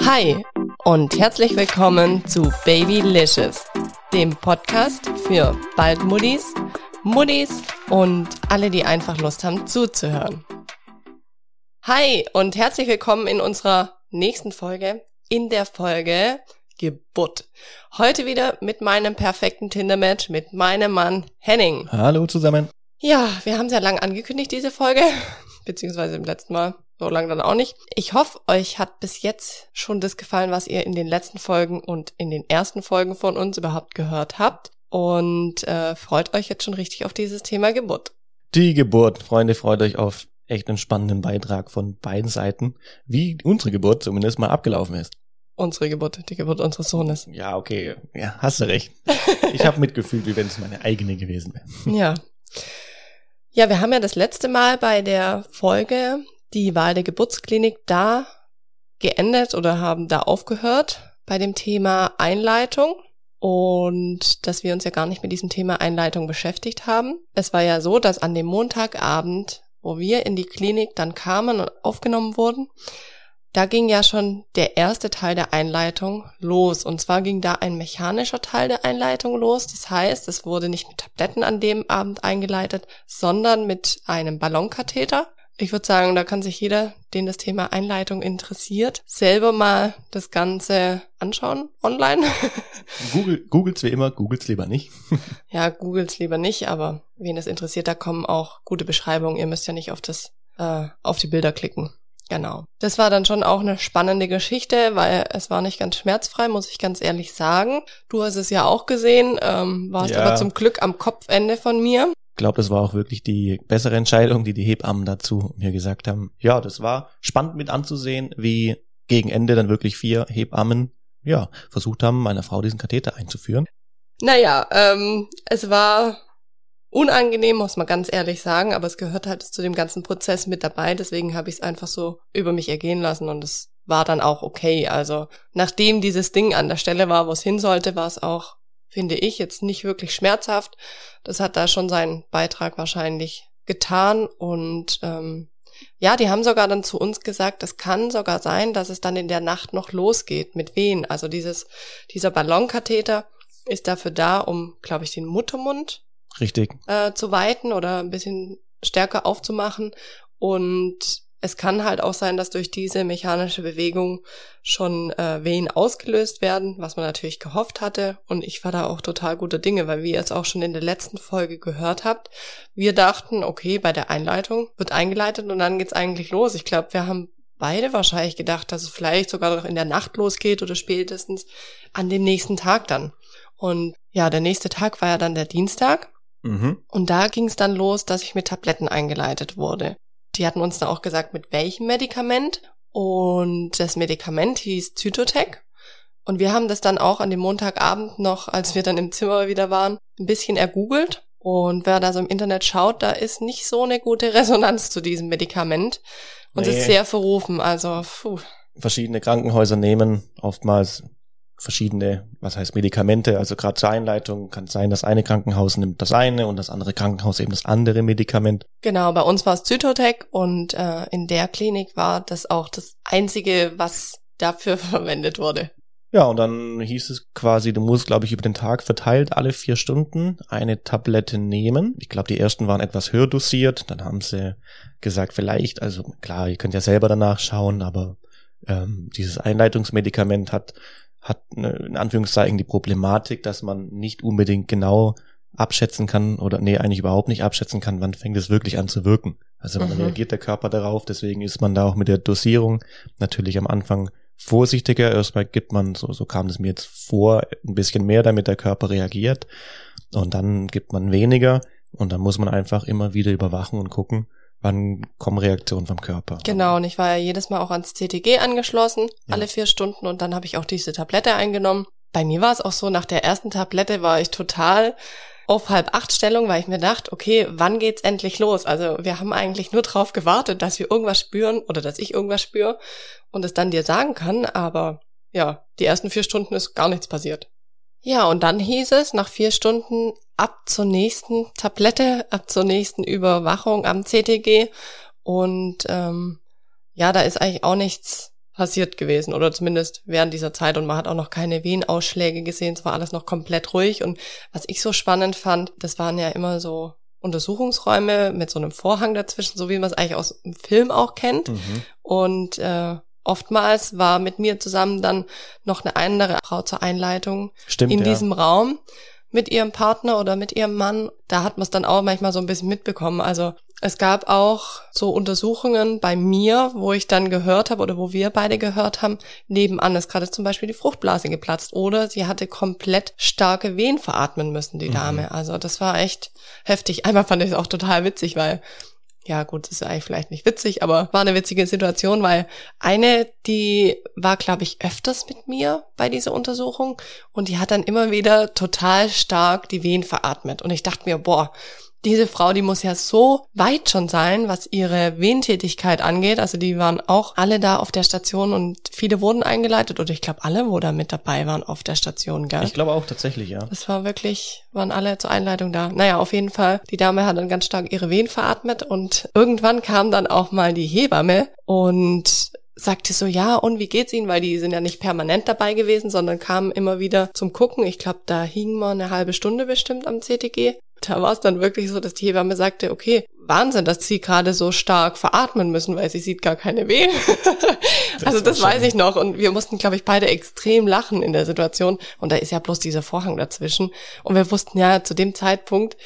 Hi und herzlich willkommen zu Babylicious, dem Podcast für Baldmuddis, Muddis und alle, die einfach Lust haben zuzuhören. Hi und herzlich willkommen in unserer nächsten Folge, in der Folge Geburt. Heute wieder mit meinem perfekten Tinder-Match, mit meinem Mann Henning. Hallo zusammen. Ja, wir haben ja lang angekündigt, diese Folge, beziehungsweise im letzten Mal, so lange dann auch nicht. Ich hoffe, euch hat bis jetzt schon das gefallen, was ihr in den letzten Folgen und in den ersten Folgen von uns überhaupt gehört habt und äh, freut euch jetzt schon richtig auf dieses Thema Geburt. Die Geburt, Freunde, freut euch auf echt einen spannenden Beitrag von beiden Seiten, wie unsere Geburt zumindest mal abgelaufen ist. Unsere Geburt, die Geburt unseres Sohnes. Ja, okay, ja, hast du recht. Ich habe mitgefühlt, wie wenn es meine eigene gewesen wäre. Ja. Ja, wir haben ja das letzte Mal bei der Folge die Wahl der Geburtsklinik da geendet oder haben da aufgehört bei dem Thema Einleitung und dass wir uns ja gar nicht mit diesem Thema Einleitung beschäftigt haben. Es war ja so, dass an dem Montagabend, wo wir in die Klinik dann kamen und aufgenommen wurden, da ging ja schon der erste Teil der Einleitung los. Und zwar ging da ein mechanischer Teil der Einleitung los. Das heißt, es wurde nicht mit Tabletten an dem Abend eingeleitet, sondern mit einem Ballonkatheter. Ich würde sagen, da kann sich jeder, den das Thema Einleitung interessiert, selber mal das Ganze anschauen online. Google, Googles wie immer, Googles lieber nicht. ja, Googles lieber nicht, aber wen es interessiert, da kommen auch gute Beschreibungen. Ihr müsst ja nicht auf das, äh, auf die Bilder klicken. Genau. Das war dann schon auch eine spannende Geschichte, weil es war nicht ganz schmerzfrei, muss ich ganz ehrlich sagen. Du hast es ja auch gesehen, ähm, warst ja. aber zum Glück am Kopfende von mir. Glaube, das war auch wirklich die bessere Entscheidung, die die Hebammen dazu mir gesagt haben. Ja, das war spannend mit anzusehen, wie gegen Ende dann wirklich vier Hebammen ja versucht haben, meiner Frau diesen Katheter einzuführen. Naja, ähm, es war unangenehm, muss man ganz ehrlich sagen, aber es gehört halt zu dem ganzen Prozess mit dabei. Deswegen habe ich es einfach so über mich ergehen lassen und es war dann auch okay. Also nachdem dieses Ding an der Stelle war, wo es hin sollte, war es auch, finde ich, jetzt nicht wirklich schmerzhaft. Das hat da schon seinen Beitrag wahrscheinlich getan und ähm, ja, die haben sogar dann zu uns gesagt, es kann sogar sein, dass es dann in der Nacht noch losgeht mit Wehen. Also dieses, dieser Ballonkatheter ist dafür da, um, glaube ich, den Muttermund Richtig. Äh, zu weiten oder ein bisschen stärker aufzumachen. Und es kann halt auch sein, dass durch diese mechanische Bewegung schon äh, Wehen ausgelöst werden, was man natürlich gehofft hatte. Und ich war da auch total guter Dinge, weil wie ihr es auch schon in der letzten Folge gehört habt, wir dachten, okay, bei der Einleitung wird eingeleitet und dann geht's eigentlich los. Ich glaube, wir haben beide wahrscheinlich gedacht, dass es vielleicht sogar noch in der Nacht losgeht oder spätestens an dem nächsten Tag dann. Und ja, der nächste Tag war ja dann der Dienstag. Mhm. Und da ging es dann los, dass ich mit Tabletten eingeleitet wurde. Die hatten uns dann auch gesagt, mit welchem Medikament. Und das Medikament hieß Zytotec. Und wir haben das dann auch an dem Montagabend noch, als wir dann im Zimmer wieder waren, ein bisschen ergoogelt. Und wer da so im Internet schaut, da ist nicht so eine gute Resonanz zu diesem Medikament. Und es ist sehr verrufen. Also, puh. Verschiedene Krankenhäuser nehmen oftmals verschiedene, was heißt Medikamente, also gerade zur Einleitung kann es sein, das eine Krankenhaus nimmt das eine und das andere Krankenhaus eben das andere Medikament. Genau, bei uns war es Zytotec und äh, in der Klinik war das auch das einzige, was dafür verwendet wurde. Ja, und dann hieß es quasi, du musst, glaube ich, über den Tag verteilt alle vier Stunden eine Tablette nehmen. Ich glaube, die ersten waren etwas höher dosiert. Dann haben sie gesagt, vielleicht, also klar, ihr könnt ja selber danach schauen, aber ähm, dieses Einleitungsmedikament hat hat in Anführungszeichen die Problematik, dass man nicht unbedingt genau abschätzen kann oder nee, eigentlich überhaupt nicht abschätzen kann, wann fängt es wirklich an zu wirken. Also wann mhm. reagiert der Körper darauf, deswegen ist man da auch mit der Dosierung natürlich am Anfang vorsichtiger. Erstmal gibt man, so, so kam es mir jetzt vor, ein bisschen mehr, damit der Körper reagiert. Und dann gibt man weniger und dann muss man einfach immer wieder überwachen und gucken, wann kommen Reaktionen vom Körper. Genau, und ich war ja jedes Mal auch ans CTG angeschlossen, ja. alle vier Stunden, und dann habe ich auch diese Tablette eingenommen. Bei mir war es auch so, nach der ersten Tablette war ich total auf halb acht Stellung, weil ich mir dachte, okay, wann geht's endlich los? Also wir haben eigentlich nur drauf gewartet, dass wir irgendwas spüren oder dass ich irgendwas spüre und es dann dir sagen kann, aber ja, die ersten vier Stunden ist gar nichts passiert. Ja, und dann hieß es nach vier Stunden ab zur nächsten Tablette, ab zur nächsten Überwachung am CTG. Und ähm, ja, da ist eigentlich auch nichts passiert gewesen oder zumindest während dieser Zeit und man hat auch noch keine Wehenausschläge gesehen, es war alles noch komplett ruhig und was ich so spannend fand, das waren ja immer so Untersuchungsräume mit so einem Vorhang dazwischen, so wie man es eigentlich aus dem Film auch kennt mhm. und äh, oftmals war mit mir zusammen dann noch eine andere Frau zur Einleitung Stimmt, in ja. diesem Raum mit ihrem Partner oder mit ihrem Mann. Da hat man es dann auch manchmal so ein bisschen mitbekommen. Also es gab auch so Untersuchungen bei mir, wo ich dann gehört habe oder wo wir beide gehört haben, nebenan ist gerade zum Beispiel die Fruchtblase geplatzt oder sie hatte komplett starke Wehen veratmen müssen, die Dame. Mhm. Also das war echt heftig. Einmal fand ich es auch total witzig, weil ja gut, das ist eigentlich vielleicht nicht witzig, aber war eine witzige Situation, weil eine, die war, glaube ich, öfters mit mir bei dieser Untersuchung und die hat dann immer wieder total stark die Wehen veratmet. Und ich dachte mir, boah, diese Frau, die muss ja so weit schon sein, was ihre Wehentätigkeit angeht. Also die waren auch alle da auf der Station und viele wurden eingeleitet oder ich glaube alle, wo da mit dabei waren auf der Station, gell? Ich glaube auch tatsächlich, ja. Das war wirklich, waren alle zur Einleitung da. Naja, auf jeden Fall, die Dame hat dann ganz stark ihre Wehen veratmet und irgendwann kam dann auch mal die Hebamme und sagte so, ja, und wie geht's Ihnen? Weil die sind ja nicht permanent dabei gewesen, sondern kamen immer wieder zum Gucken. Ich glaube, da hingen wir eine halbe Stunde bestimmt am CTG da war es dann wirklich so, dass die Hebamme sagte, okay, Wahnsinn, dass sie gerade so stark veratmen müssen, weil sie sieht gar keine Wehen. also das weiß ich noch. Und wir mussten, glaube ich, beide extrem lachen in der Situation. Und da ist ja bloß dieser Vorhang dazwischen. Und wir wussten ja zu dem Zeitpunkt,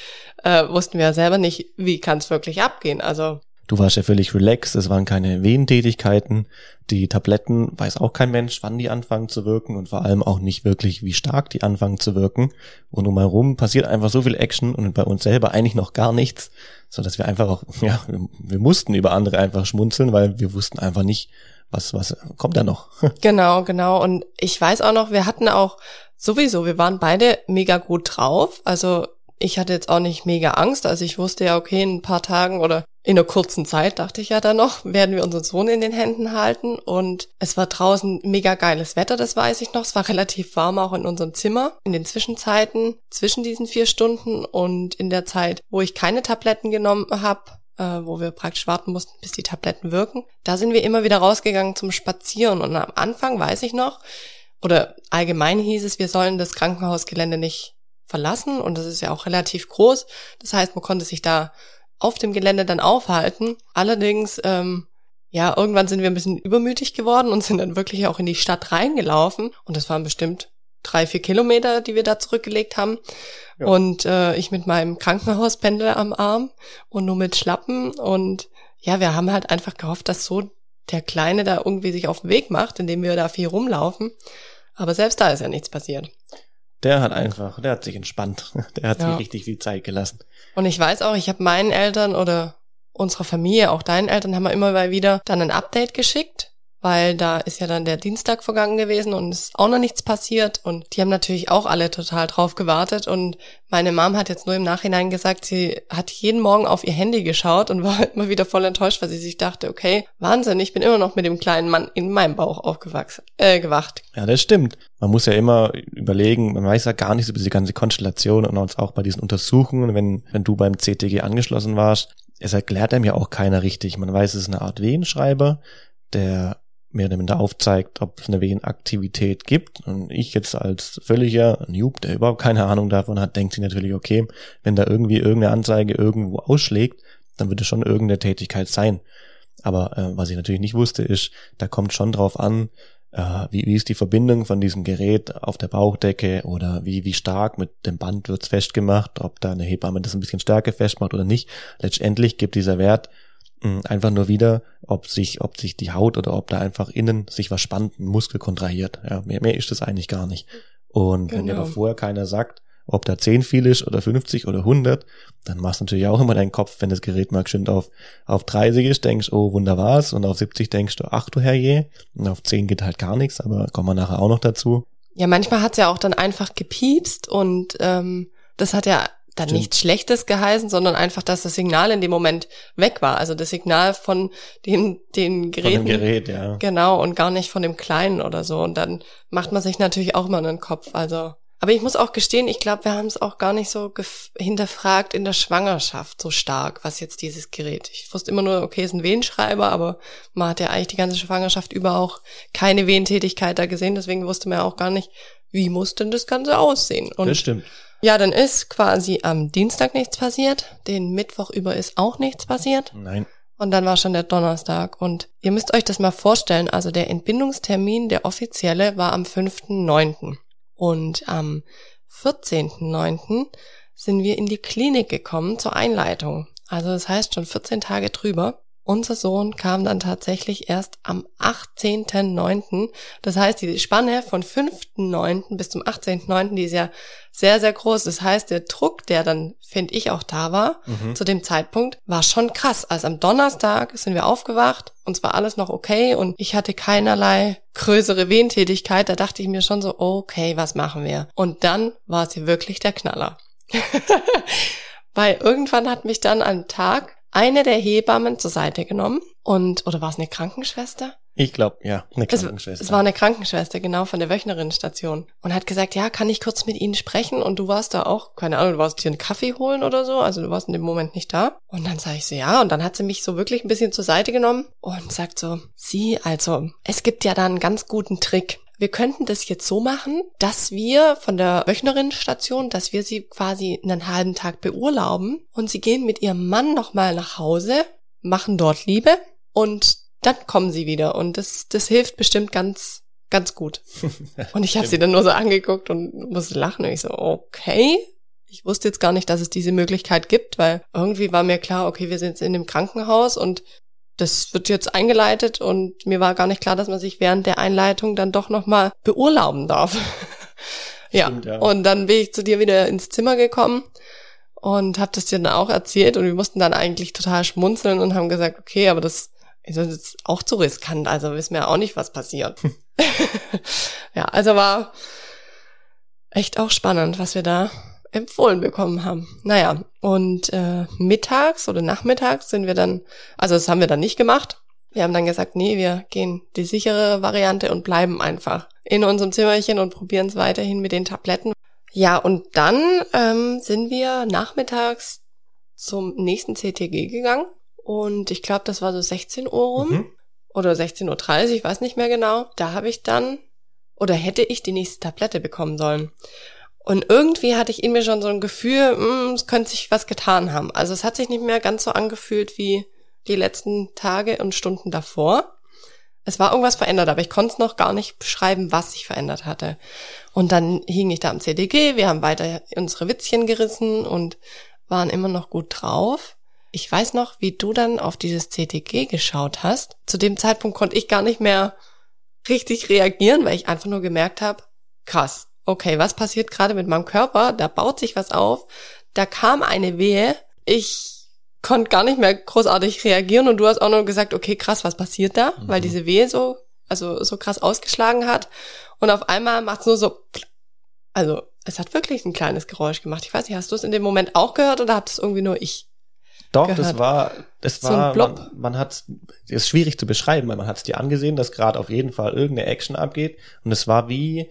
äh, wussten wir ja selber nicht, wie kann es wirklich abgehen. Also Du warst ja völlig relaxed, es waren keine Wehentätigkeiten. Die Tabletten weiß auch kein Mensch, wann die anfangen zu wirken und vor allem auch nicht wirklich, wie stark die anfangen zu wirken. Und um herum passiert einfach so viel Action und bei uns selber eigentlich noch gar nichts, so dass wir einfach auch, ja, wir, wir mussten über andere einfach schmunzeln, weil wir wussten einfach nicht, was, was kommt da noch. genau, genau. Und ich weiß auch noch, wir hatten auch sowieso, wir waren beide mega gut drauf. Also ich hatte jetzt auch nicht mega Angst. Also ich wusste ja, okay, in ein paar Tagen oder in einer kurzen Zeit, dachte ich ja dann noch, werden wir unseren Sohn in den Händen halten. Und es war draußen mega geiles Wetter, das weiß ich noch. Es war relativ warm auch in unserem Zimmer. In den Zwischenzeiten, zwischen diesen vier Stunden und in der Zeit, wo ich keine Tabletten genommen habe, äh, wo wir praktisch warten mussten, bis die Tabletten wirken, da sind wir immer wieder rausgegangen zum Spazieren. Und am Anfang weiß ich noch, oder allgemein hieß es, wir sollen das Krankenhausgelände nicht verlassen und das ist ja auch relativ groß. Das heißt, man konnte sich da auf dem Gelände dann aufhalten. Allerdings, ähm, ja, irgendwann sind wir ein bisschen übermütig geworden und sind dann wirklich auch in die Stadt reingelaufen. Und das waren bestimmt drei, vier Kilometer, die wir da zurückgelegt haben. Ja. Und äh, ich mit meinem Krankenhauspendel am Arm und nur mit Schlappen. Und ja, wir haben halt einfach gehofft, dass so der Kleine da irgendwie sich auf den Weg macht, indem wir da viel rumlaufen. Aber selbst da ist ja nichts passiert. Der hat einfach, der hat sich entspannt. Der hat ja. sich richtig viel Zeit gelassen. Und ich weiß auch, ich habe meinen Eltern oder unserer Familie, auch deinen Eltern, haben wir immer mal wieder dann ein Update geschickt weil da ist ja dann der Dienstag vergangen gewesen und ist auch noch nichts passiert und die haben natürlich auch alle total drauf gewartet und meine Mom hat jetzt nur im Nachhinein gesagt, sie hat jeden Morgen auf ihr Handy geschaut und war immer wieder voll enttäuscht, weil sie sich dachte, okay, Wahnsinn, ich bin immer noch mit dem kleinen Mann in meinem Bauch aufgewachsen, äh, gewacht. Ja, das stimmt. Man muss ja immer überlegen, man weiß ja gar nicht über diese ganze Konstellation und auch bei diesen Untersuchungen, wenn, wenn du beim CTG angeschlossen warst, es erklärt einem ja auch keiner richtig. Man weiß, es ist eine Art Wehenschreiber, der mehr oder minder aufzeigt, ob es eine Venenaktivität gibt. Und ich jetzt als völliger Noob, der überhaupt keine Ahnung davon hat, denkt sich natürlich, okay, wenn da irgendwie irgendeine Anzeige irgendwo ausschlägt, dann wird es schon irgendeine Tätigkeit sein. Aber äh, was ich natürlich nicht wusste, ist, da kommt schon drauf an, äh, wie, wie ist die Verbindung von diesem Gerät auf der Bauchdecke oder wie, wie stark mit dem Band wird's festgemacht, ob da eine Hebamme das ein bisschen stärker festmacht oder nicht. Letztendlich gibt dieser Wert einfach nur wieder, ob sich, ob sich die Haut oder ob da einfach innen sich was spannt, ein Muskel kontrahiert. Ja, mehr, mehr ist das eigentlich gar nicht. Und genau. wenn dir aber vorher keiner sagt, ob da 10 viel ist oder 50 oder 100, dann machst du natürlich auch immer deinen Kopf, wenn das Gerät mal schön auf, auf 30 ist, denkst, oh, wunderbar's, und auf 70 denkst du, ach du Herrje, und auf 10 geht halt gar nichts, aber kommen wir nachher auch noch dazu. Ja, manchmal hat's ja auch dann einfach gepiepst und ähm, das hat ja dann Stimmt. nichts Schlechtes geheißen, sondern einfach, dass das Signal in dem Moment weg war. Also das Signal von den, den Geräten. Von dem Gerät, ja. Genau, und gar nicht von dem Kleinen oder so. Und dann macht man sich natürlich auch immer einen Kopf. Also Aber ich muss auch gestehen, ich glaube, wir haben es auch gar nicht so hinterfragt in der Schwangerschaft so stark, was jetzt dieses Gerät. Ich wusste immer nur, okay, es ist ein Wehenschreiber, aber man hat ja eigentlich die ganze Schwangerschaft über auch keine Wehentätigkeit da gesehen, deswegen wusste man ja auch gar nicht, wie muss denn das Ganze aussehen. Und das stimmt. Ja, dann ist quasi am Dienstag nichts passiert, den Mittwoch über ist auch nichts passiert. Nein. Und dann war schon der Donnerstag. Und ihr müsst euch das mal vorstellen, also der Entbindungstermin, der offizielle, war am 5.9. Und am 14.9. sind wir in die Klinik gekommen zur Einleitung. Also das heißt schon 14 Tage drüber. Unser Sohn kam dann tatsächlich erst am 18.9. Das heißt, die Spanne von 5.9. bis zum 18.9., die ist ja sehr, sehr groß. Das heißt, der Druck, der dann, finde ich, auch da war, mhm. zu dem Zeitpunkt, war schon krass. Also am Donnerstag sind wir aufgewacht, uns war alles noch okay und ich hatte keinerlei größere Wehentätigkeit. Da dachte ich mir schon so, okay, was machen wir? Und dann war sie wirklich der Knaller. Weil irgendwann hat mich dann am Tag eine der Hebammen zur Seite genommen und, oder war es eine Krankenschwester? Ich glaube, ja, eine Krankenschwester. Es, es, war eine Krankenschwester, genau, von der Wöchnerinnenstation. Und hat gesagt, ja, kann ich kurz mit Ihnen sprechen? Und du warst da auch, keine Ahnung, du warst hier einen Kaffee holen oder so, also du warst in dem Moment nicht da. Und dann sage ich so, ja, und dann hat sie mich so wirklich ein bisschen zur Seite genommen und sagt so, Sie, also, es gibt ja da einen ganz guten Trick wir könnten das jetzt so machen, dass wir von der Wöchnerinnenstation, dass wir sie quasi einen halben Tag beurlauben und sie gehen mit ihrem Mann nochmal nach Hause, machen dort Liebe und dann kommen sie wieder und das, das hilft bestimmt ganz, ganz gut. Und ich habe sie dann nur so angeguckt und musste lachen und ich so, okay. Ich wusste jetzt gar nicht, dass es diese Möglichkeit gibt, weil irgendwie war mir klar, okay, wir sind jetzt in dem Krankenhaus und das wird jetzt eingeleitet und mir war gar nicht klar, dass man sich während der Einleitung dann doch nochmal beurlauben darf. ja. Stimmt, ja. Und dann bin ich zu dir wieder ins Zimmer gekommen und habe das dir dann auch erzählt und wir mussten dann eigentlich total schmunzeln und haben gesagt, okay, aber das ist jetzt auch zu riskant, also wissen wir auch nicht, was passiert. ja, also war echt auch spannend, was wir da empfohlen bekommen haben. Naja, und äh, mittags oder nachmittags sind wir dann, also das haben wir dann nicht gemacht. Wir haben dann gesagt, nee, wir gehen die sichere Variante und bleiben einfach in unserem Zimmerchen und probieren es weiterhin mit den Tabletten. Ja, und dann ähm, sind wir nachmittags zum nächsten CTG gegangen und ich glaube, das war so 16 Uhr rum mhm. oder 16.30 Uhr, ich weiß nicht mehr genau. Da habe ich dann oder hätte ich die nächste Tablette bekommen sollen. Und irgendwie hatte ich in mir schon so ein Gefühl, mh, hm, es könnte sich was getan haben. Also es hat sich nicht mehr ganz so angefühlt wie die letzten Tage und Stunden davor. Es war irgendwas verändert, aber ich konnte es noch gar nicht beschreiben, was sich verändert hatte. Und dann hing ich da am CDG, wir haben weiter unsere Witzchen gerissen und waren immer noch gut drauf. Ich weiß noch, wie du dann auf dieses CTG geschaut hast. Zu dem Zeitpunkt konnte ich gar nicht mehr richtig reagieren, weil ich einfach nur gemerkt habe, krass, okay, was passiert gerade mit meinem Körper? Da baut sich was auf. Da kam eine Wehe. Ich konnte gar nicht mehr großartig reagieren und du hast auch nur gesagt, okay, krass, was passiert da? Mhm. Weil diese Wehe so, also so krass ausgeschlagen hat. Und auf einmal macht es nur so, also es hat wirklich ein kleines Geräusch gemacht. Ich weiß nicht, hast du es in dem Moment auch gehört oder habt es irgendwie nur ich? Doch, gehört. das war, das so war, man, man hat, ist schwierig zu beschreiben, weil man hat es dir angesehen, dass gerade auf jeden Fall irgendeine Action abgeht und es war wie,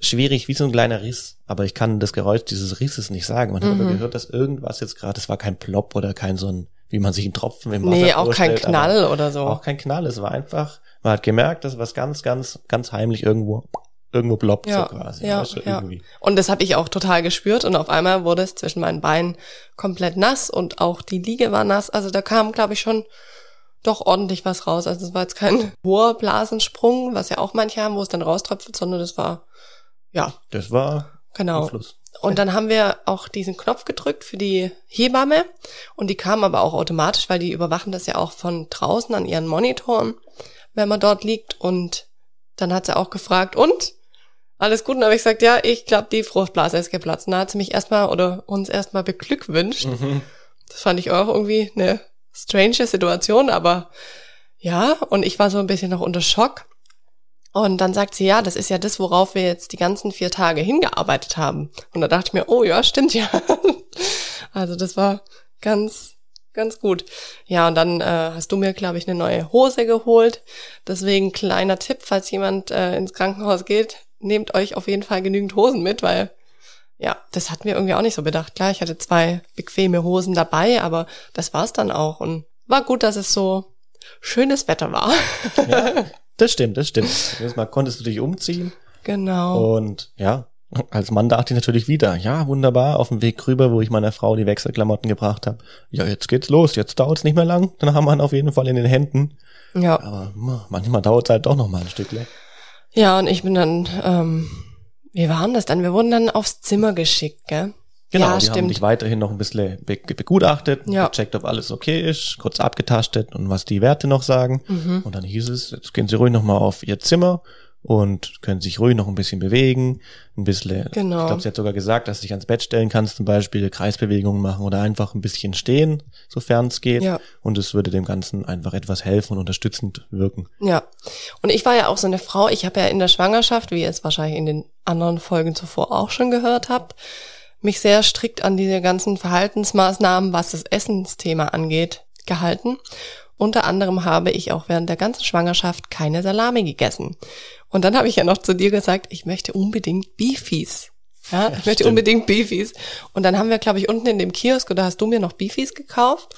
schwierig, wie so ein kleiner Riss. Aber ich kann das Geräusch dieses Risses nicht sagen. Man hat aber mhm. gehört, dass irgendwas jetzt gerade, es war kein Plop oder kein so ein, wie man sich einen Tropfen im Wasser Nee, auch kein Knall oder so. Auch kein Knall, es war einfach, man hat gemerkt, dass was ganz, ganz, ganz heimlich irgendwo irgendwo ploppt ja, so quasi. Ja, du, ja. Und das habe ich auch total gespürt und auf einmal wurde es zwischen meinen Beinen komplett nass und auch die Liege war nass. Also da kam, glaube ich, schon doch ordentlich was raus. Also es war jetzt kein hoher Blasensprung, was ja auch manche haben, wo es dann rauströpfelt, sondern das war, ja. Das war genau. Fluss. Und dann haben wir auch diesen Knopf gedrückt für die Hebamme und die kam aber auch automatisch, weil die überwachen das ja auch von draußen an ihren Monitoren, wenn man dort liegt. Und dann hat sie auch gefragt, und alles gut. Und habe ich gesagt, ja, ich glaube, die Fruchtblase ist geplatzt. Und da hat sie mich erstmal oder uns erstmal beglückwünscht. Mhm. Das fand ich auch irgendwie eine strange Situation, aber ja, und ich war so ein bisschen noch unter Schock. Und dann sagt sie, ja, das ist ja das, worauf wir jetzt die ganzen vier Tage hingearbeitet haben. Und da dachte ich mir, oh ja, stimmt ja. also das war ganz, ganz gut. Ja, und dann äh, hast du mir, glaube ich, eine neue Hose geholt. Deswegen kleiner Tipp, falls jemand äh, ins Krankenhaus geht, nehmt euch auf jeden Fall genügend Hosen mit, weil ja, das hatten wir irgendwie auch nicht so bedacht. Klar, ich hatte zwei bequeme Hosen dabei, aber das war's dann auch und war gut, dass es so schönes Wetter war. Ja, das stimmt, das stimmt. Erstmal konntest du dich umziehen. Genau. Und ja, als Mann dachte ich natürlich wieder, ja, wunderbar, auf dem Weg rüber, wo ich meiner Frau die Wechselklamotten gebracht habe. Ja, jetzt geht's los, jetzt dauert's nicht mehr lang, dann haben wir ihn auf jeden Fall in den Händen. Ja. Aber manchmal dauert's halt doch noch mal ein Stückle. Ja, und ich bin dann, ähm, wie waren das dann? Wir wurden dann aufs Zimmer geschickt, gell? Genau, ja, die stimmt. haben dich weiterhin noch ein bisschen be begutachtet, Ja. gecheckt, ob alles okay ist, kurz abgetastet und was die Werte noch sagen. Mhm. Und dann hieß es, jetzt gehen Sie ruhig noch mal auf Ihr Zimmer und können sich ruhig noch ein bisschen bewegen, ein bisschen, Genau. ich glaube, sie hat sogar gesagt, dass du dich ans Bett stellen kannst, zum Beispiel Kreisbewegungen machen oder einfach ein bisschen stehen, sofern es geht. Ja. Und es würde dem Ganzen einfach etwas helfen und unterstützend wirken. Ja. Und ich war ja auch so eine Frau, ich habe ja in der Schwangerschaft, wie ihr es wahrscheinlich in den anderen Folgen zuvor auch schon gehört habt, mich sehr strikt an diese ganzen Verhaltensmaßnahmen, was das Essensthema angeht, gehalten. Unter anderem habe ich auch während der ganzen Schwangerschaft keine Salami gegessen. Und dann habe ich ja noch zu dir gesagt, ich möchte unbedingt Beefies. Ja, ich möchte stimmt. unbedingt Beefies. Und dann haben wir, glaube ich, unten in dem Kiosk, oder hast du mir noch Beefies gekauft?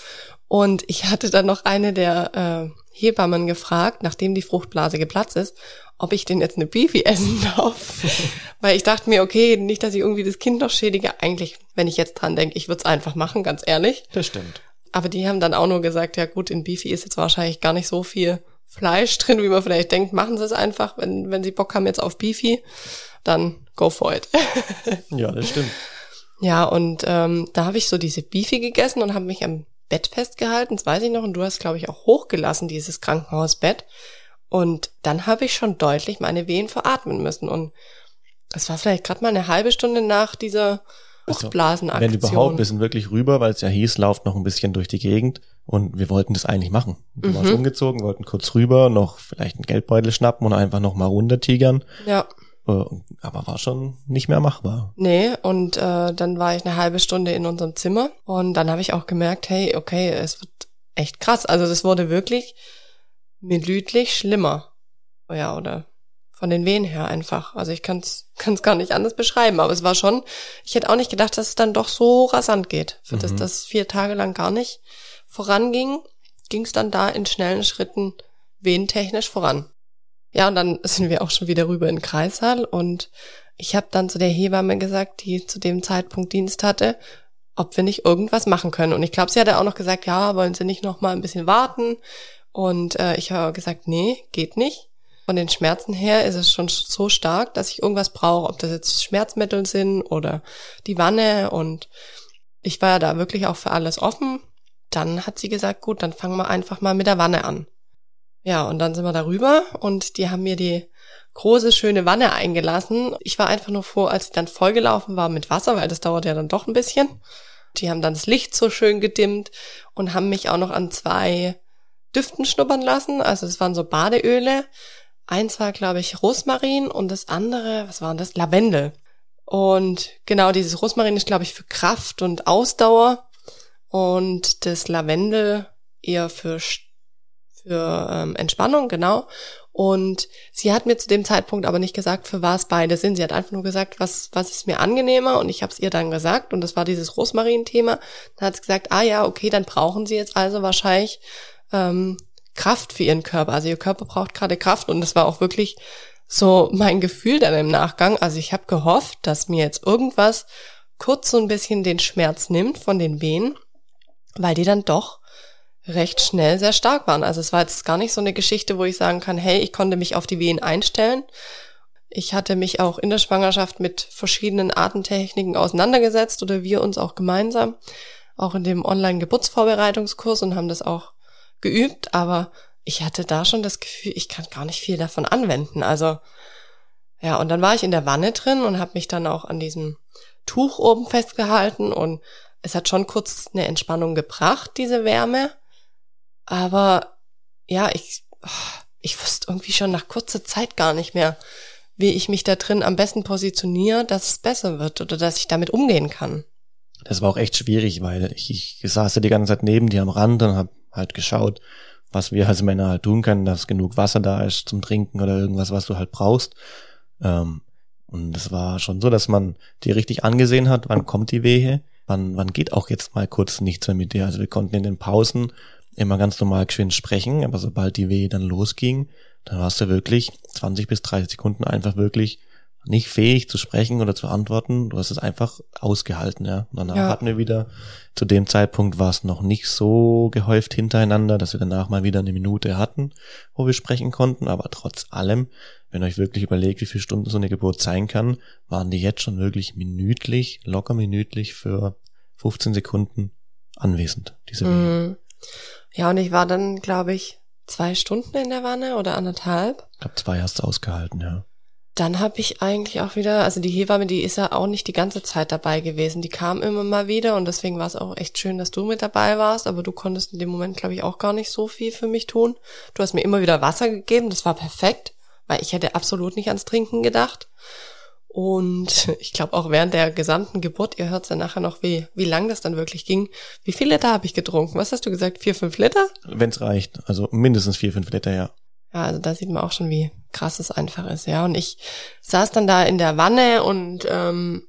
Und ich hatte dann noch eine der äh, Hebammen gefragt, nachdem die Fruchtblase geplatzt ist, ob ich denn jetzt eine Beefy essen darf. Weil ich dachte mir, okay, nicht, dass ich irgendwie das Kind noch schädige. Eigentlich, wenn ich jetzt dran denke, ich würde es einfach machen, ganz ehrlich. Das stimmt. Aber die haben dann auch nur gesagt, ja gut, in Beefy ist jetzt wahrscheinlich gar nicht so viel Fleisch drin, wie man vielleicht denkt. Machen sie es einfach. Wenn, wenn sie Bock haben jetzt auf Beefy, dann go for it. Ja, das stimmt. Ja, und ähm, da habe ich so diese Beefy gegessen und habe mich am Bett festgehalten, das weiß ich noch, und du hast, glaube ich, auch hochgelassen, dieses Krankenhausbett. Und dann habe ich schon deutlich meine Wehen veratmen müssen. Und das war vielleicht gerade mal eine halbe Stunde nach dieser Fruchtblasenaktion. Wenn überhaupt, wir sind wirklich rüber, weil es ja hieß, lauft noch ein bisschen durch die Gegend und wir wollten das eigentlich machen. Wir Mhm. waren schon umgezogen, wollten kurz rüber, noch vielleicht einen Geldbeutel schnappen und einfach noch mal runtertigern. Ja, Äh, Aber war schon nicht mehr machbar. nee, und äh, dann war ich eine halbe Stunde in unserem Zimmer und dann habe ich auch gemerkt, hey, okay, es wird echt krass. Also das wurde wirklich minütlich schlimmer. Ja, oder von den Wehen her einfach. Also ich kann es gar nicht anders beschreiben, aber es war schon, ich hätte auch nicht gedacht, dass es dann doch so rasant geht. Für das Mhm. das vier Tage lang gar nicht voranging, ging es dann da in schnellen Schritten wehentechnisch voran. Ja, und dann sind wir auch schon wieder rüber in Kreissaal und ich habe dann zu der Hebamme gesagt, die zu dem Zeitpunkt Dienst hatte, ob wir nicht irgendwas machen können. Und ich glaube, sie hatte auch noch gesagt, ja, wollen Sie nicht noch mal ein bisschen warten? Und äh, ich habe gesagt, nee, geht nicht. Von den Schmerzen her ist es schon so stark, dass ich irgendwas brauche, ob das jetzt Schmerzmittel sind oder die Wanne. Und ich war ja da wirklich auch für alles offen. Dann hat sie gesagt, gut, dann fangen wir einfach mal mit der Wanne an. Ja, und dann sind wir darüber und die haben mir die große, schöne Wanne eingelassen. Ich war einfach nur froh, als sie dann vollgelaufen war mit Wasser, weil das dauert ja dann doch ein bisschen. Die haben dann das Licht so schön gedimmt und haben mich auch noch an zwei Düften schnuppern lassen. Also es waren so Badeöle. Eins war, glaube ich, Rosmarin und das andere, was war das? Lavendel. Und genau dieses Rosmarin ist, glaube ich, für Kraft und Ausdauer und das Lavendel eher für, für ähm, Entspannung, genau. Und sie hat mir zu dem Zeitpunkt aber nicht gesagt, für was beide sind. Sie hat einfach nur gesagt, was, was ist mir angenehmer und ich habe es ihr dann gesagt und das war dieses Rosmarin-Thema. Dann hat sie gesagt, ah ja, okay, dann brauchen sie jetzt also wahrscheinlich ähm, Kraft für ihren Körper. Also ihr Körper braucht gerade Kraft und das war auch wirklich so mein Gefühl dann im Nachgang. Also ich habe gehofft, dass mir jetzt irgendwas kurz so ein bisschen den Schmerz nimmt von den Wehen, weil die dann doch recht schnell sehr stark waren. Also es war jetzt gar nicht so eine Geschichte, wo ich sagen kann, hey, ich konnte mich auf die Wehen einstellen. Ich hatte mich auch in der Schwangerschaft mit verschiedenen Atemtechniken auseinandergesetzt oder wir uns auch gemeinsam, auch in dem Online-Geburtsvorbereitungskurs und haben das auch geübt, aber ich hatte da schon das Gefühl, ich kann gar nicht viel davon anwenden. Also ja, und dann war ich in der Wanne drin und habe mich dann auch an diesem Tuch oben festgehalten und es hat schon kurz eine Entspannung gebracht, diese Wärme. Aber ja, ich, ich wusste irgendwie schon nach kurzer Zeit gar nicht mehr, wie ich mich da drin am besten positioniere, dass es besser wird oder dass ich damit umgehen kann. Das war auch echt schwierig, weil ich, ich saß ja die ganze Zeit neben dir am Rand und hab halt geschaut, was wir als Männer halt tun können, dass genug Wasser da ist zum Trinken oder irgendwas, was du halt brauchst. Ähm, Und es war schon so, dass man die richtig angesehen hat, wann kommt die Wehe, wann, wann geht auch jetzt mal kurz nichts mehr mit dir. Also wir konnten in den Pausen immer ganz normal geschwind sprechen, aber sobald die Wehe dann losging, dann warst du wirklich 20 bis 30 Sekunden einfach wirklich nicht fähig zu sprechen oder zu antworten. Du hast es einfach ausgehalten, ja. Und danach ja. hatten wir wieder, zu dem Zeitpunkt war es noch nicht so gehäuft hintereinander, dass wir danach mal wieder eine Minute hatten, wo wir sprechen konnten. Aber trotz allem, wenn ihr euch wirklich überlegt, wie viele Stunden so eine Geburt sein kann, waren die jetzt schon wirklich minütlich, locker minütlich für 15 Sekunden anwesend, diese mhm. Ja, und ich war dann, glaube ich, zwei Stunden in der Wanne oder anderthalb. Ich glaube, zwei hast du ausgehalten, ja dann habe ich eigentlich auch wieder, also die Hebamme, die ist ja auch nicht die ganze Zeit dabei gewesen. Die kam immer mal wieder und deswegen war es auch echt schön, dass du mit dabei warst, aber du konntest in dem Moment, glaube ich, auch gar nicht so viel für mich tun. Du hast mir immer wieder Wasser gegeben, das war perfekt, weil ich hätte absolut nicht ans Trinken gedacht. Und ich glaube auch während der gesamten Geburt, ihr hört ja nachher noch, wie, wie lang das dann wirklich ging. Wie viel Liter habe ich getrunken? Was hast du gesagt? Vier, fünf Liter? Wenn's reicht. Also mindestens vier, fünf Liter, ja. Ja, also da sieht man auch schon, wie krass es einfach ist, ja. Und ich saß dann da in der Wanne und ähm,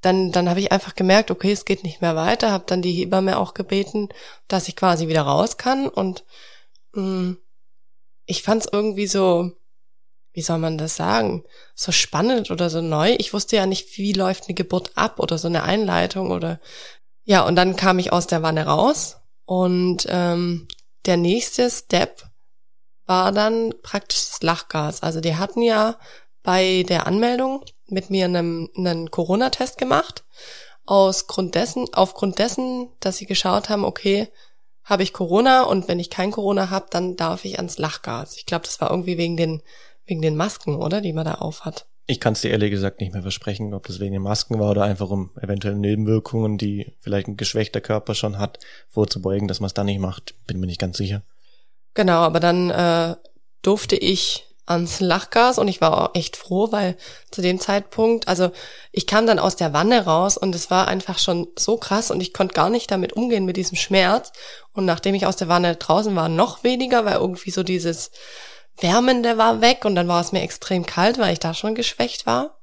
dann, dann habe ich einfach gemerkt, okay, es geht nicht mehr weiter, habe dann die Hebamme auch gebeten, dass ich quasi wieder raus kann. Und mh, mm, ich fand es irgendwie so, wie soll man das sagen, so spannend oder so neu. Ich wusste ja nicht, wie läuft eine Geburt ab oder so eine Einleitung oder ja, und dann kam ich aus der Wanne raus und ähm, der nächste Step war dann praktisch das Lachgas. Also die hatten ja bei der Anmeldung mit mir einen, einen Corona-Test gemacht. Aus Grund dessen, aufgrund dessen, dass sie geschaut haben, okay, habe ich Corona und wenn ich kein Corona habe, dann darf ich ans Lachgas. Ich glaube, das war irgendwie wegen den, wegen den Masken, oder? Die man da auf hat. Ich kann es dir ehrlich gesagt nicht mehr versprechen, ob das wegen den Masken war oder einfach um eventuell Nebenwirkungen, die vielleicht ein geschwächter Körper schon hat, vorzubeugen, dass man es dann nicht macht. Bin mir nicht ganz sicher. Genau, aber dann äh, durfte ich ans Lachgas und ich war auch echt froh, weil zu dem Zeitpunkt, also ich kam dann aus der Wanne raus und es war einfach schon so krass und ich konnte gar nicht damit umgehen mit diesem Schmerz. Und nachdem ich aus der Wanne draußen war, noch weniger, weil irgendwie so dieses Wärmende war weg und dann war es mir extrem kalt, weil ich da schon geschwächt war.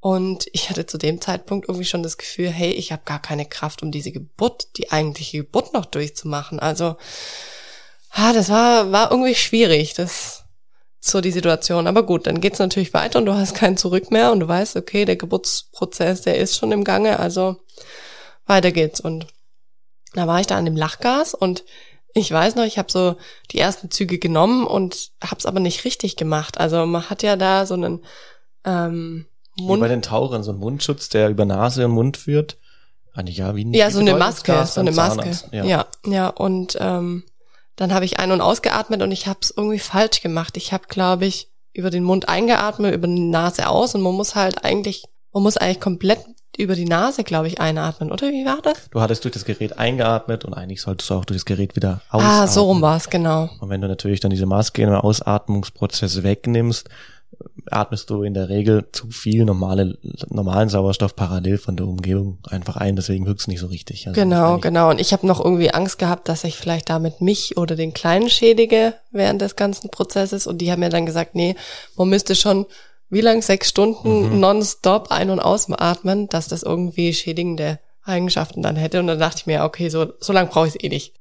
Und ich hatte zu dem Zeitpunkt irgendwie schon das Gefühl, hey, ich habe gar keine Kraft, um diese Geburt, die eigentliche Geburt noch durchzumachen. Also ah, das war, war irgendwie schwierig, das so die Situation. Aber gut, dann geht's natürlich weiter und du hast kein Zurück mehr und du weißt, okay, der Geburtsprozess, der ist schon im Gange, also weiter geht's. Und da war ich da an dem Lachgas und ich weiß noch, ich habe so die ersten Züge genommen und hab's aber nicht richtig gemacht. Also man hat ja da so einen ähm, Mund. Wie bei den Tauchern, so einen Mundschutz, der über Nase und Mund führt. Ja, wie Ja, so eine Maske, so eine Maske. Ja. ja, ja, und ähm, dann habe ich ein- und ausgeatmet und ich habe es irgendwie falsch gemacht. Ich habe, glaube ich, über den Mund eingeatmet, über die Nase aus und man muss halt eigentlich, man muss eigentlich komplett über die Nase, glaube ich, einatmen, oder wie war das? Du hattest durch das Gerät eingeatmet und eigentlich solltest du auch durch das Gerät wieder ausatmen. Ah, so rum war es, genau. Und wenn du natürlich dann diese Maske im Ausatmungsprozess wegnimmst, atmest du in der Regel zu viel normale, normalen Sauerstoff parallel von der Umgebung einfach ein, deswegen wirkst nicht so richtig. Also genau, genau. Und ich habe noch irgendwie Angst gehabt, dass ich vielleicht damit mich oder den Kleinen schädige während des ganzen Prozesses. Und die haben mir dann gesagt, nee, man müsste schon wie lang sechs Stunden mhm. nonstop ein- und ausatmen, dass das irgendwie schädigende Eigenschaften dann hätte. Und dann dachte ich mir, okay, so, so lange brauche ich es eh nicht.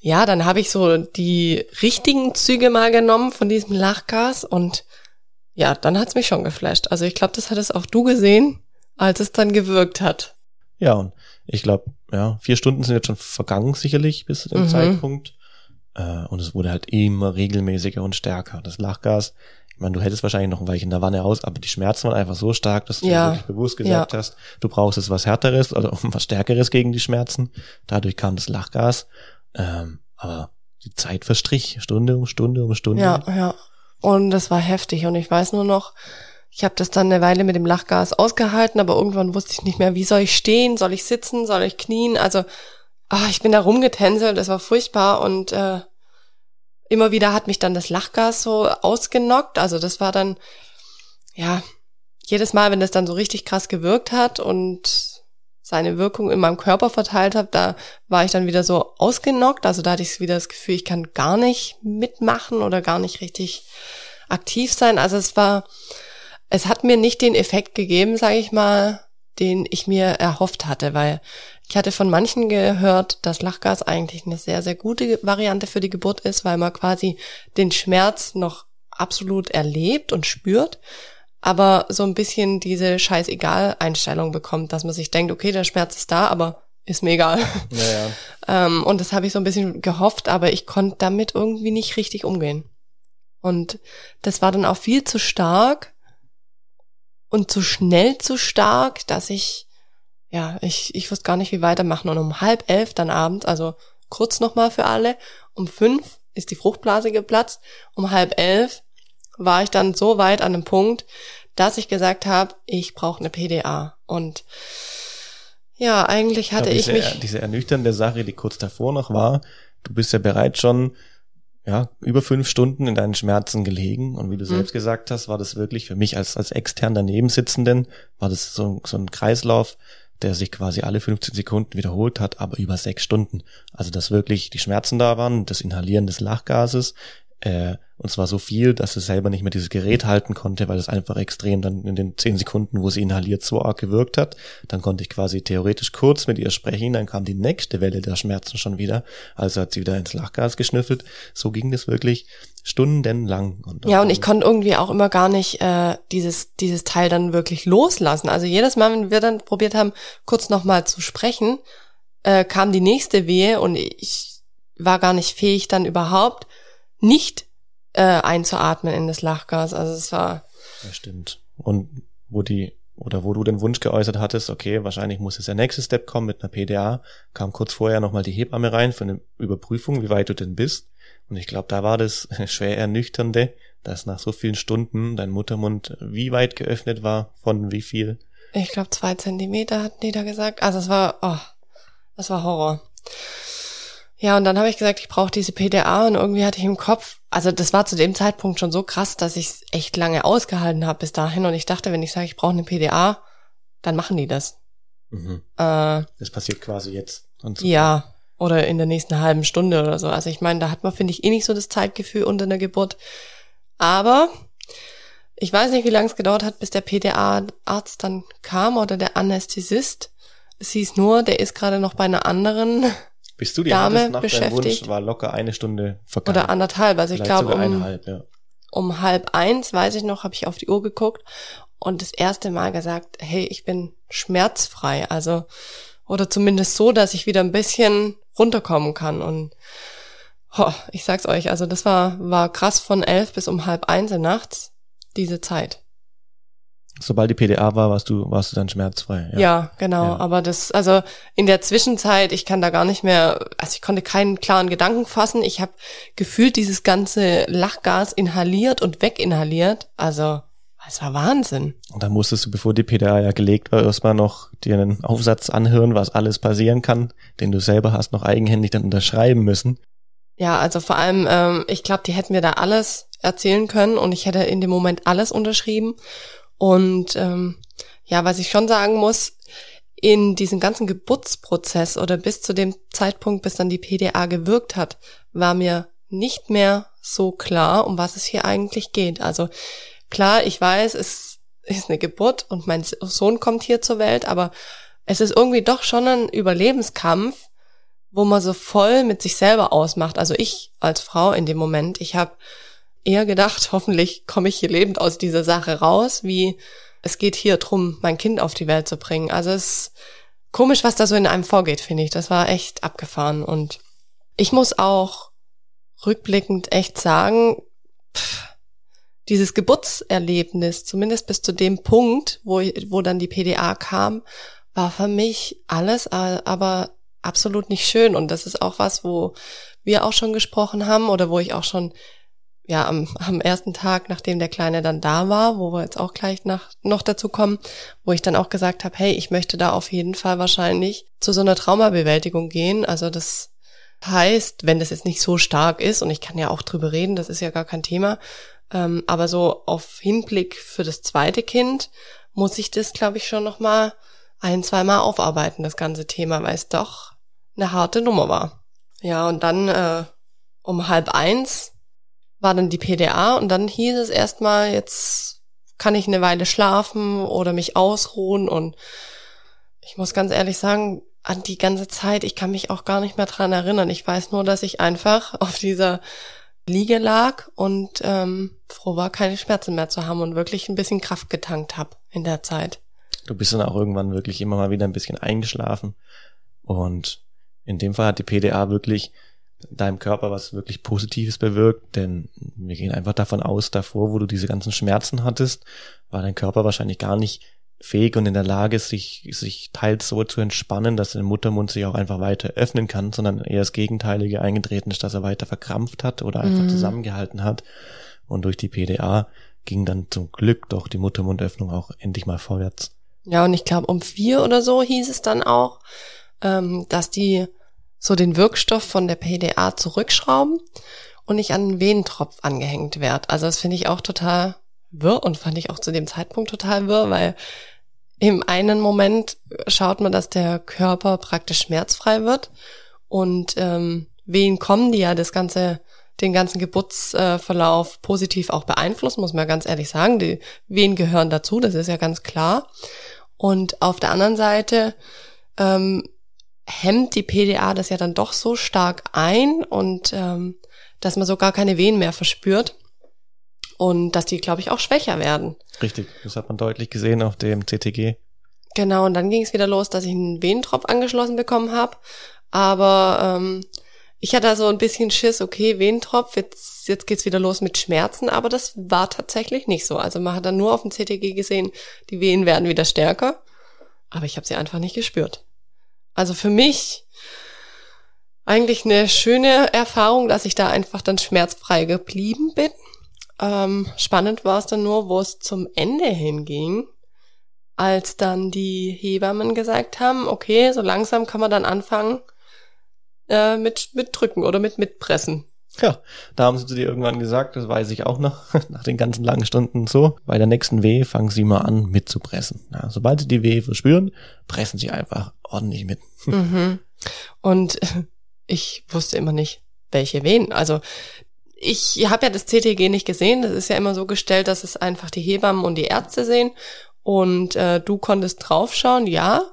Ja, dann habe ich so die richtigen Züge mal genommen von diesem Lachgas und ja, dann hat's mich schon geflasht. Also ich glaube, das hattest auch du gesehen, als es dann gewirkt hat. Ja, und ich glaube, ja, vier Stunden sind jetzt schon vergangen sicherlich bis zu dem mhm. Zeitpunkt. Äh, und es wurde halt immer regelmäßiger und stärker. Das Lachgas, ich meine, du hättest wahrscheinlich noch ein Weich in der Wanne aus, aber die Schmerzen waren einfach so stark, dass du ja. wirklich bewusst gesagt ja. hast, du brauchst jetzt was Härteres, also was Stärkeres gegen die Schmerzen. Dadurch kam das Lachgas. Ähm, aber die Zeit verstrich, Stunde um Stunde um Stunde. Ja, ja. Und das war heftig. Und ich weiß nur noch, ich habe das dann eine Weile mit dem Lachgas ausgehalten, aber irgendwann wusste ich nicht mehr, wie soll ich stehen, soll ich sitzen, soll ich knien. Also oh, ich bin da rumgetänzelt, das war furchtbar und äh, immer wieder hat mich dann das Lachgas so ausgenockt. Also das war dann, ja, jedes Mal, wenn das dann so richtig krass gewirkt hat und seine Wirkung in meinem Körper verteilt habe, da war ich dann wieder so ausgenockt. Also da hatte ich wieder das Gefühl, ich kann gar nicht mitmachen oder gar nicht richtig aktiv sein. Also es war es hat mir nicht den Effekt gegeben, sage ich mal, den ich mir erhofft hatte, weil ich hatte von manchen gehört, dass Lachgas eigentlich eine sehr, sehr gute Variante für die Geburt ist, weil man quasi den Schmerz noch absolut erlebt und spürt, aber so ein bisschen diese Scheißegal-Einstellung bekommt, dass man sich denkt, okay, der Schmerz ist da, aber ist mir egal. Ja, ja. ähm, und das habe ich so ein bisschen gehofft, aber ich konnte damit irgendwie nicht richtig umgehen. Und das war dann auch viel zu stark und zu schnell zu stark, dass ich, ja, ich, ich wusste gar nicht, wie weitermachen. Und um halb elf dann abends, also kurz nochmal für alle, um fünf ist die Fruchtblase geplatzt, um halb elf war ich dann so weit an dem Punkt, dass ich gesagt habe, ich brauche eine PDA. Und ja, eigentlich hatte ich, diese, ich mich. Diese ernüchternde Sache, die kurz davor noch war, du bist ja bereits schon ja, über fünf Stunden in deinen Schmerzen gelegen. Und wie du mhm. selbst gesagt hast, war das wirklich für mich als, als extern daneben sitzenden, war das so, so ein Kreislauf, der sich quasi alle 15 Sekunden wiederholt hat, aber über sechs Stunden. Also dass wirklich die Schmerzen da waren, das Inhalieren des Lachgases, äh, und zwar so viel, dass sie selber nicht mehr dieses Gerät halten konnte, weil es einfach extrem dann in den zehn Sekunden, wo sie inhaliert, so arg gewirkt hat. Dann konnte ich quasi theoretisch kurz mit ihr sprechen, dann kam die nächste Welle der Schmerzen schon wieder. Also hat sie wieder ins Lachgas geschnüffelt. So ging das wirklich stundenlang. Und ja, und ich konnte irgendwie auch immer gar nicht äh, dieses, dieses Teil dann wirklich loslassen. Also jedes Mal, wenn wir dann probiert haben, kurz nochmal zu sprechen, äh, kam die nächste Wehe und ich war gar nicht fähig, dann überhaupt nicht äh, einzuatmen in das Lachgas. Also es war. Ja, stimmt. Und wo die, oder wo du den Wunsch geäußert hattest, okay, wahrscheinlich muss jetzt der nächste Step kommen mit einer PDA, kam kurz vorher nochmal die Hebamme rein für eine Überprüfung, wie weit du denn bist. Und ich glaube, da war das schwer ernüchternde, dass nach so vielen Stunden dein Muttermund wie weit geöffnet war, von wie viel? Ich glaube, zwei Zentimeter hatten die da gesagt. Also es war, oh, das war Horror. Ja, und dann habe ich gesagt, ich brauche diese PDA und irgendwie hatte ich im Kopf, also das war zu dem Zeitpunkt schon so krass, dass ich es echt lange ausgehalten habe bis dahin und ich dachte, wenn ich sage, ich brauche eine PDA, dann machen die das. Mhm. Äh, das passiert quasi jetzt. So. Ja, oder in der nächsten halben Stunde oder so. Also ich meine, da hat man, finde ich, eh nicht so das Zeitgefühl unter einer Geburt. Aber ich weiß nicht, wie lange es gedauert hat, bis der PDA-Arzt dann kam oder der Anästhesist. Es hieß nur, der ist gerade noch bei einer anderen bis du die Dame nach beschäftigt. Wunsch, war locker eine Stunde vergangen. Oder anderthalb. Also ich glaube um, ja. um halb eins, weiß ich noch, habe ich auf die Uhr geguckt und das erste Mal gesagt, hey, ich bin schmerzfrei. Also, oder zumindest so, dass ich wieder ein bisschen runterkommen kann. Und oh, ich sag's euch, also das war, war krass von elf bis um halb eins nachts, diese Zeit sobald die PDA war, warst du, warst du dann schmerzfrei. Ja, ja genau. Ja. Aber das, also in der Zwischenzeit, ich kann da gar nicht mehr, also ich konnte keinen klaren Gedanken fassen. Ich habe gefühlt dieses ganze Lachgas inhaliert und weginhaliert. Also es war Wahnsinn. Und dann musstest du, bevor die PDA ja gelegt war, erstmal noch dir einen Aufsatz anhören, was alles passieren kann, den du selber hast noch eigenhändig dann unterschreiben müssen. Ja, also vor allem, ähm, ich glaube, die hätten mir da alles erzählen können und ich hätte in dem Moment alles unterschrieben. Und ähm, ja, was ich schon sagen muss, in diesem ganzen Geburtsprozess oder bis zu dem Zeitpunkt, bis dann die PDA gewirkt hat, war mir nicht mehr so klar, um was es hier eigentlich geht. Also klar, ich weiß, es ist eine Geburt und mein Sohn kommt hier zur Welt, aber es ist irgendwie doch schon ein Überlebenskampf, wo man so voll mit sich selber ausmacht. Also ich als Frau in dem Moment, ich habe eher gedacht, hoffentlich komme ich hier lebend aus dieser Sache raus, wie es geht hier drum, mein Kind auf die Welt zu bringen. Also es ist komisch, was da so in einem vorgeht, finde ich. Das war echt abgefahren. Und ich muss auch rückblickend echt sagen, pff, dieses Geburtserlebnis, zumindest bis zu dem Punkt, wo, wo dann die PDA kam, war für mich alles aber absolut nicht schön. Und das ist auch was, wo wir auch schon gesprochen haben oder wo ich auch schon ja, am, am ersten Tag, nachdem der Kleine dann da war, wo wir jetzt auch gleich nach, noch dazu kommen, wo ich dann auch gesagt habe, hey, ich möchte da auf jeden Fall wahrscheinlich zu so einer Traumabewältigung gehen. Also das heißt, wenn das jetzt nicht so stark ist, und ich kann ja auch drüber reden, das ist ja gar kein Thema, ähm, aber so auf Hinblick für das zweite Kind muss ich das, glaube ich, schon nochmal ein, zweimal aufarbeiten, das ganze Thema, weil es doch eine harte Nummer war. Ja, und dann äh, um halb eins war dann die PDA und dann hieß es erstmal, jetzt kann ich eine Weile schlafen oder mich ausruhen und ich muss ganz ehrlich sagen, an die ganze Zeit, ich kann mich auch gar nicht mehr dran erinnern. Ich weiß nur, dass ich einfach auf dieser Liege lag und ähm, froh war, keine Schmerzen mehr zu haben und wirklich ein bisschen Kraft getankt habe in der Zeit. Du bist dann auch irgendwann wirklich immer mal wieder ein bisschen eingeschlafen und in dem Fall hat die PDA wirklich deinem Körper was wirklich Positives bewirkt, denn wir gehen einfach davon aus, davor, wo du diese ganzen Schmerzen hattest, war dein Körper wahrscheinlich gar nicht fähig und in der Lage, sich, sich teils so zu entspannen, dass der Muttermund sich auch einfach weiter öffnen kann, sondern eher das Gegenteilige eingetreten ist, dass er weiter verkrampft hat oder einfach mhm. zusammengehalten hat. Und durch die PDA ging dann zum Glück doch die Muttermundöffnung auch endlich mal vorwärts. Ja, und ich glaube, um vier oder so hieß es dann auch, ähm, dass die so den Wirkstoff von der PDA zurückschrauben und nicht an den Venentropf angehängt wird. Also das finde ich auch total wirr und fand ich auch zu dem Zeitpunkt total wirr, weil im einen Moment schaut man, dass der Körper praktisch schmerzfrei wird und ähm, Wehen kommen, die ja das ganze, den ganzen Geburtsverlauf positiv auch beeinflussen, muss man ganz ehrlich sagen. Die Wehen gehören dazu, das ist ja ganz klar. Und auf der anderen Seite ähm, hemmt die PDA das ja dann doch so stark ein und ähm, dass man so gar keine Wehen mehr verspürt und dass die, glaube ich, auch schwächer werden. Richtig, das hat man deutlich gesehen auf dem CTG. Genau, und dann ging es wieder los, dass ich einen Venentropf angeschlossen bekommen habe. Aber ähm, ich hatte so ein bisschen Schiss, okay, Venentropf, jetzt, jetzt geht's wieder los mit Schmerzen, aber das war tatsächlich nicht so. Also man hat dann nur auf dem CTG gesehen, die Wehen werden wieder stärker, aber ich habe sie einfach nicht gespürt. Also für mich eigentlich eine schöne Erfahrung, dass ich da einfach dann schmerzfrei geblieben bin ähm, spannend war es dann nur, wo es zum Ende hinging, als dann die Hebammen gesagt haben, okay, so langsam kann man dann anfangen äh, mit, mit drücken oder mit mitpressen. Ja, da haben sie zu dir irgendwann gesagt, das weiß ich auch noch, nach den ganzen langen Stunden so, bei der nächsten Wehe fangen sie mal an mitzupressen. Ja, sobald sie die Wehe verspüren, pressen sie einfach ordentlich mit. Mhm. Und ich wusste immer nicht, welche Wehen. Also ich habe ja das CTG nicht gesehen. Das ist ja immer so gestellt, dass es einfach die Hebammen und die Ärzte sehen. Und äh, du konntest draufschauen, ja,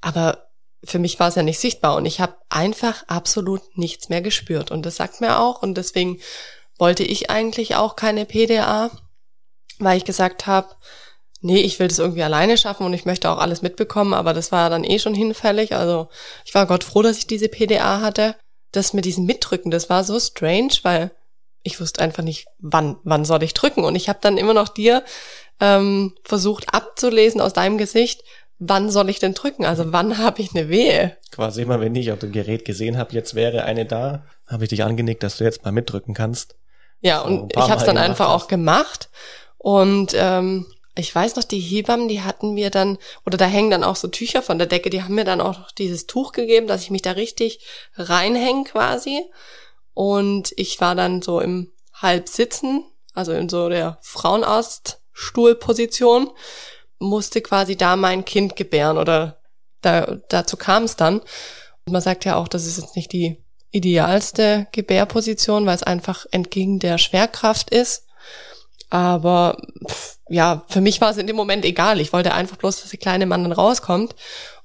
aber für mich war es ja nicht sichtbar und ich habe einfach absolut nichts mehr gespürt. Und das sagt mir auch. Und deswegen wollte ich eigentlich auch keine PDA, weil ich gesagt habe, nee, ich will das irgendwie alleine schaffen und ich möchte auch alles mitbekommen, aber das war dann eh schon hinfällig. Also ich war Gott froh, dass ich diese PDA hatte. Das mit diesem Mitdrücken, das war so strange, weil ich wusste einfach nicht, wann, wann soll ich drücken. Und ich habe dann immer noch dir ähm, versucht abzulesen aus deinem Gesicht, wann soll ich denn drücken? Also wann habe ich eine Wehe? Quasi immer, wenn ich auf dem Gerät gesehen habe, jetzt wäre eine da, habe ich dich angenickt, dass du jetzt mal mitdrücken kannst. Ja, so und ich habe es dann einfach hast. auch gemacht. Und ähm, ich weiß noch, die Hebammen, die hatten mir dann, oder da hängen dann auch so Tücher von der Decke, die haben mir dann auch dieses Tuch gegeben, dass ich mich da richtig reinhänge quasi. Und ich war dann so im Halbsitzen, also in so der Frauenarztstuhlposition, musste quasi da mein Kind gebären oder da, dazu kam es dann. Und man sagt ja auch, das ist jetzt nicht die idealste Gebärposition, weil es einfach entgegen der Schwerkraft ist. Aber pff, ja, für mich war es in dem Moment egal. Ich wollte einfach bloß, dass der kleine Mann dann rauskommt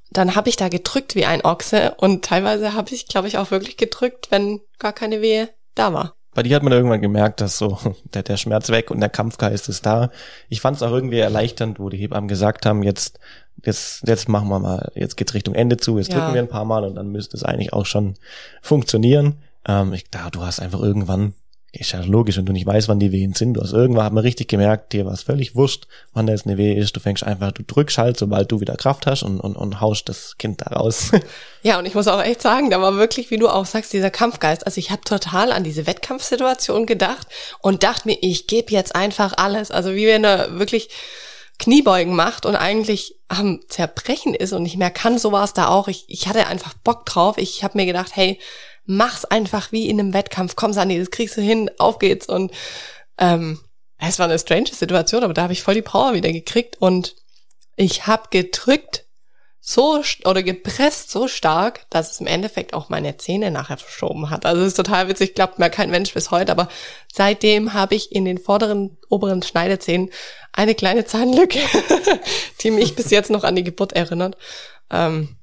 dann habe ich da gedrückt wie ein Ochse und teilweise habe ich, glaube ich, auch wirklich gedrückt, wenn gar keine Wehe da war. Bei dir hat man irgendwann gemerkt, dass so der, der Schmerz weg und der Kampfgeist ist da. Ich fand es auch irgendwie erleichternd, wo die Hebammen gesagt haben, jetzt, jetzt, jetzt machen wir mal, jetzt geht's Richtung Ende zu, jetzt ja. drücken wir ein paar Mal und dann müsste es eigentlich auch schon funktionieren. Ähm, ich, da, du hast einfach irgendwann ist ja logisch, wenn du nicht weißt, wann die Wehen sind. Du hast irgendwann hat man richtig gemerkt, dir war es völlig wurscht, wann da eine Wehe ist. Du fängst einfach, du drückst halt, sobald du wieder Kraft hast und, und, und haust das Kind da raus. Ja, und ich muss auch echt sagen, da war wirklich, wie du auch sagst, dieser Kampfgeist. Also ich habe total an diese Wettkampfsituation gedacht und dachte mir, ich gebe jetzt einfach alles. Also wie wenn er wirklich Kniebeugen macht und eigentlich am Zerbrechen ist und nicht mehr kann, so war es da auch. Ich, ich hatte einfach Bock drauf. Ich habe mir gedacht, hey, mach's einfach wie in einem Wettkampf. Komm, Sandy, das kriegst du hin, auf geht's. Und ähm, es war eine strange Situation, aber da habe ich voll die Power wieder gekriegt und ich habe gedrückt, so oder gepresst so stark, dass es im Endeffekt auch meine Zähne nachher verschoben hat. Also es ist total witzig, glaubt mir kein Mensch bis heute, aber seitdem habe ich in den vorderen, oberen Schneidezähnen eine kleine Zahnlücke, die mich bis jetzt noch an die Geburt erinnert. Ähm,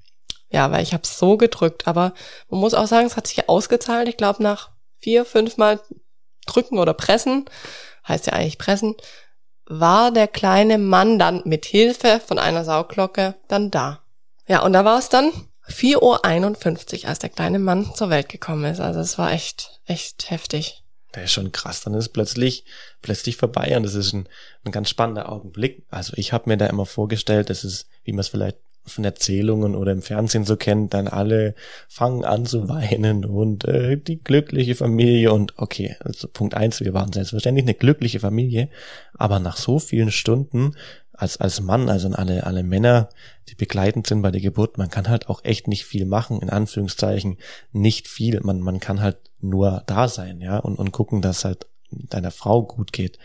ja, weil ich habe so gedrückt, aber man muss auch sagen, es hat sich ausgezahlt. Ich glaube, nach vier, fünf Mal drücken oder pressen, heißt ja eigentlich pressen, war der kleine Mann dann mit Hilfe von einer Sauglocke dann da. Ja, und da war es dann 4.51 Uhr, als der kleine Mann zur Welt gekommen ist. Also es war echt, echt heftig. Der ist schon krass. Dann ist plötzlich, plötzlich vorbei und das ist ein, ein ganz spannender Augenblick. Also ich habe mir da immer vorgestellt, das ist, wie man es vielleicht von Erzählungen oder im Fernsehen so kennt, dann alle fangen an zu weinen und äh, die glückliche Familie und okay, also Punkt eins, wir waren selbstverständlich eine glückliche Familie, aber nach so vielen Stunden als als Mann, also alle alle Männer, die begleitend sind bei der Geburt, man kann halt auch echt nicht viel machen, in Anführungszeichen nicht viel, man man kann halt nur da sein, ja und und gucken, dass halt deiner Frau gut geht.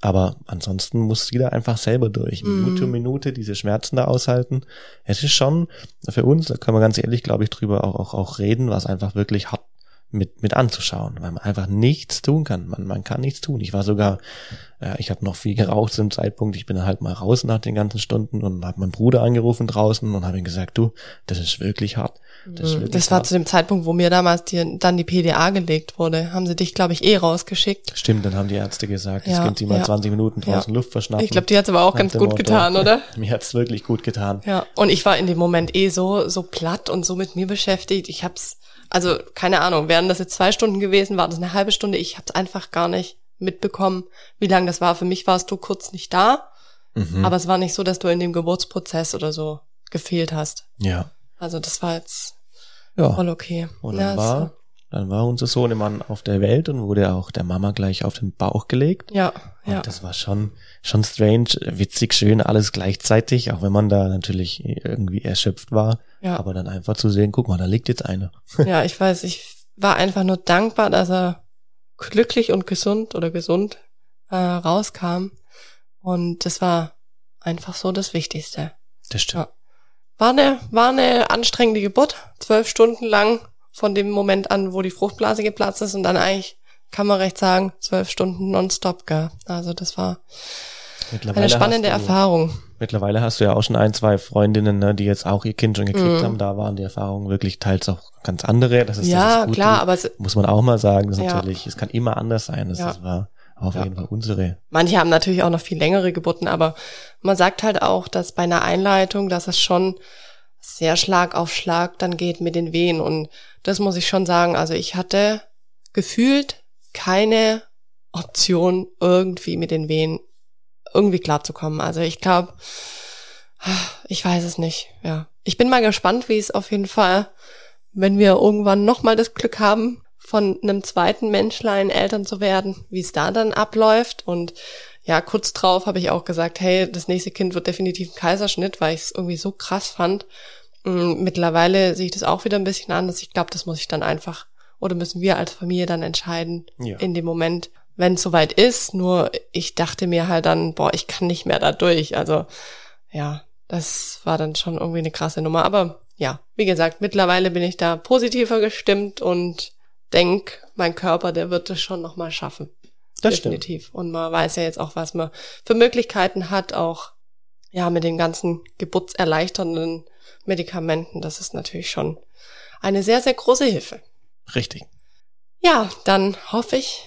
Aber ansonsten muss jeder einfach selber durch. Mhm. Minute um Minute diese Schmerzen da aushalten. Es ist schon für uns, da können wir ganz ehrlich, glaube ich, drüber auch, auch, auch reden, was einfach wirklich hart mit, mit anzuschauen, weil man einfach nichts tun kann. Man, man kann nichts tun. Ich war sogar, äh, ich habe noch viel geraucht zum Zeitpunkt. Ich bin halt mal raus nach den ganzen Stunden und habe meinen Bruder angerufen draußen und habe ihm gesagt, du, das ist wirklich hart. Das, mhm. das war zu dem Zeitpunkt, wo mir damals die, dann die PDA gelegt wurde. Haben sie dich, glaube ich, eh rausgeschickt. Stimmt, dann haben die Ärzte gesagt, ja, jetzt können sie mal ja. 20 Minuten draußen ja. Luft verschnappen. Ich glaube, die hat's aber auch ganz gut Motto. getan, oder? mir hat's wirklich gut getan. Ja, und ich war in dem Moment eh so, so platt und so mit mir beschäftigt. Ich hab's also keine Ahnung, wären das jetzt zwei Stunden gewesen, war das eine halbe Stunde. Ich habe es einfach gar nicht mitbekommen, wie lang das war. Für mich warst du kurz nicht da, mhm. aber es war nicht so, dass du in dem Geburtsprozess oder so gefehlt hast. Ja. Also das war jetzt ja. voll okay. Und dann, ja, war, dann war unser Sohnemann auf der Welt und wurde auch der Mama gleich auf den Bauch gelegt. Ja, und ja. das war schon, schon strange, witzig, schön, alles gleichzeitig, auch wenn man da natürlich irgendwie erschöpft war. Ja. Aber dann einfach zu sehen, guck mal, da liegt jetzt einer. Ja, ich weiß, ich war einfach nur dankbar, dass er glücklich und gesund oder gesund äh, rauskam. Und das war einfach so das Wichtigste. Das stimmt. Ja. War eine, war eine anstrengende Geburt, zwölf Stunden lang von dem Moment an, wo die Fruchtblase geplatzt ist und dann eigentlich, kann man recht sagen, zwölf Stunden nonstop, gell. Also das war eine spannende du, Erfahrung. Mittlerweile hast du ja auch schon ein, zwei Freundinnen, ne, die jetzt auch ihr Kind schon gekriegt mm. haben. Da waren die Erfahrungen wirklich teils auch ganz andere. Das ist, ja, das ist klar, aber es, muss man auch mal sagen. Das ja. natürlich, es kann immer anders sein. Das, ja. das war auf ja. jeden Fall unsere. Manche haben natürlich auch noch viel längere Geburten, aber man sagt halt auch, dass bei einer Einleitung, dass es schon sehr Schlag auf Schlag dann geht mit den Wehen. Und das muss ich schon sagen. Also ich hatte gefühlt keine Option, irgendwie mit den Wehen irgendwie klarzukommen. Also ich glaube, ich weiß es nicht. Ja, ich bin mal gespannt, wie es auf jeden Fall, wenn wir irgendwann nochmal das Glück haben, von einem zweiten Menschlein Eltern zu werden, wie es da dann abläuft. Und ja, kurz drauf habe ich auch gesagt, hey, das nächste Kind wird definitiv ein Kaiserschnitt, weil ich es irgendwie so krass fand. Mm, mittlerweile sehe ich das auch wieder ein bisschen anders. Ich glaube, das muss ich dann einfach oder müssen wir als Familie dann entscheiden ja. in dem Moment, wenn es soweit ist. Nur ich dachte mir halt dann, boah, ich kann nicht mehr da durch. Also ja, das war dann schon irgendwie eine krasse Nummer. Aber ja, wie gesagt, mittlerweile bin ich da positiver gestimmt und denk, mein Körper, der wird es schon nochmal schaffen. Das Definitiv. Stimmt. Und man weiß ja jetzt auch, was man für Möglichkeiten hat, auch ja mit den ganzen geburtserleichternden Medikamenten. Das ist natürlich schon eine sehr, sehr große Hilfe. Richtig. Ja, dann hoffe ich,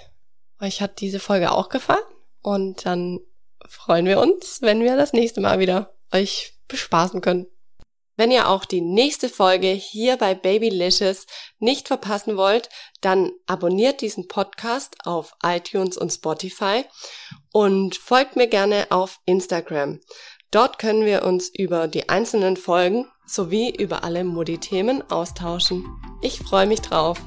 euch hat diese Folge auch gefallen und dann freuen wir uns, wenn wir das nächste Mal wieder euch bespaßen können. Wenn ihr auch die nächste Folge hier bei Babylicious nicht verpassen wollt, dann abonniert diesen Podcast auf iTunes und Spotify und folgt mir gerne auf Instagram. Dort können wir uns über die einzelnen Folgen sowie über alle Modi-Themen austauschen. Ich freue mich drauf.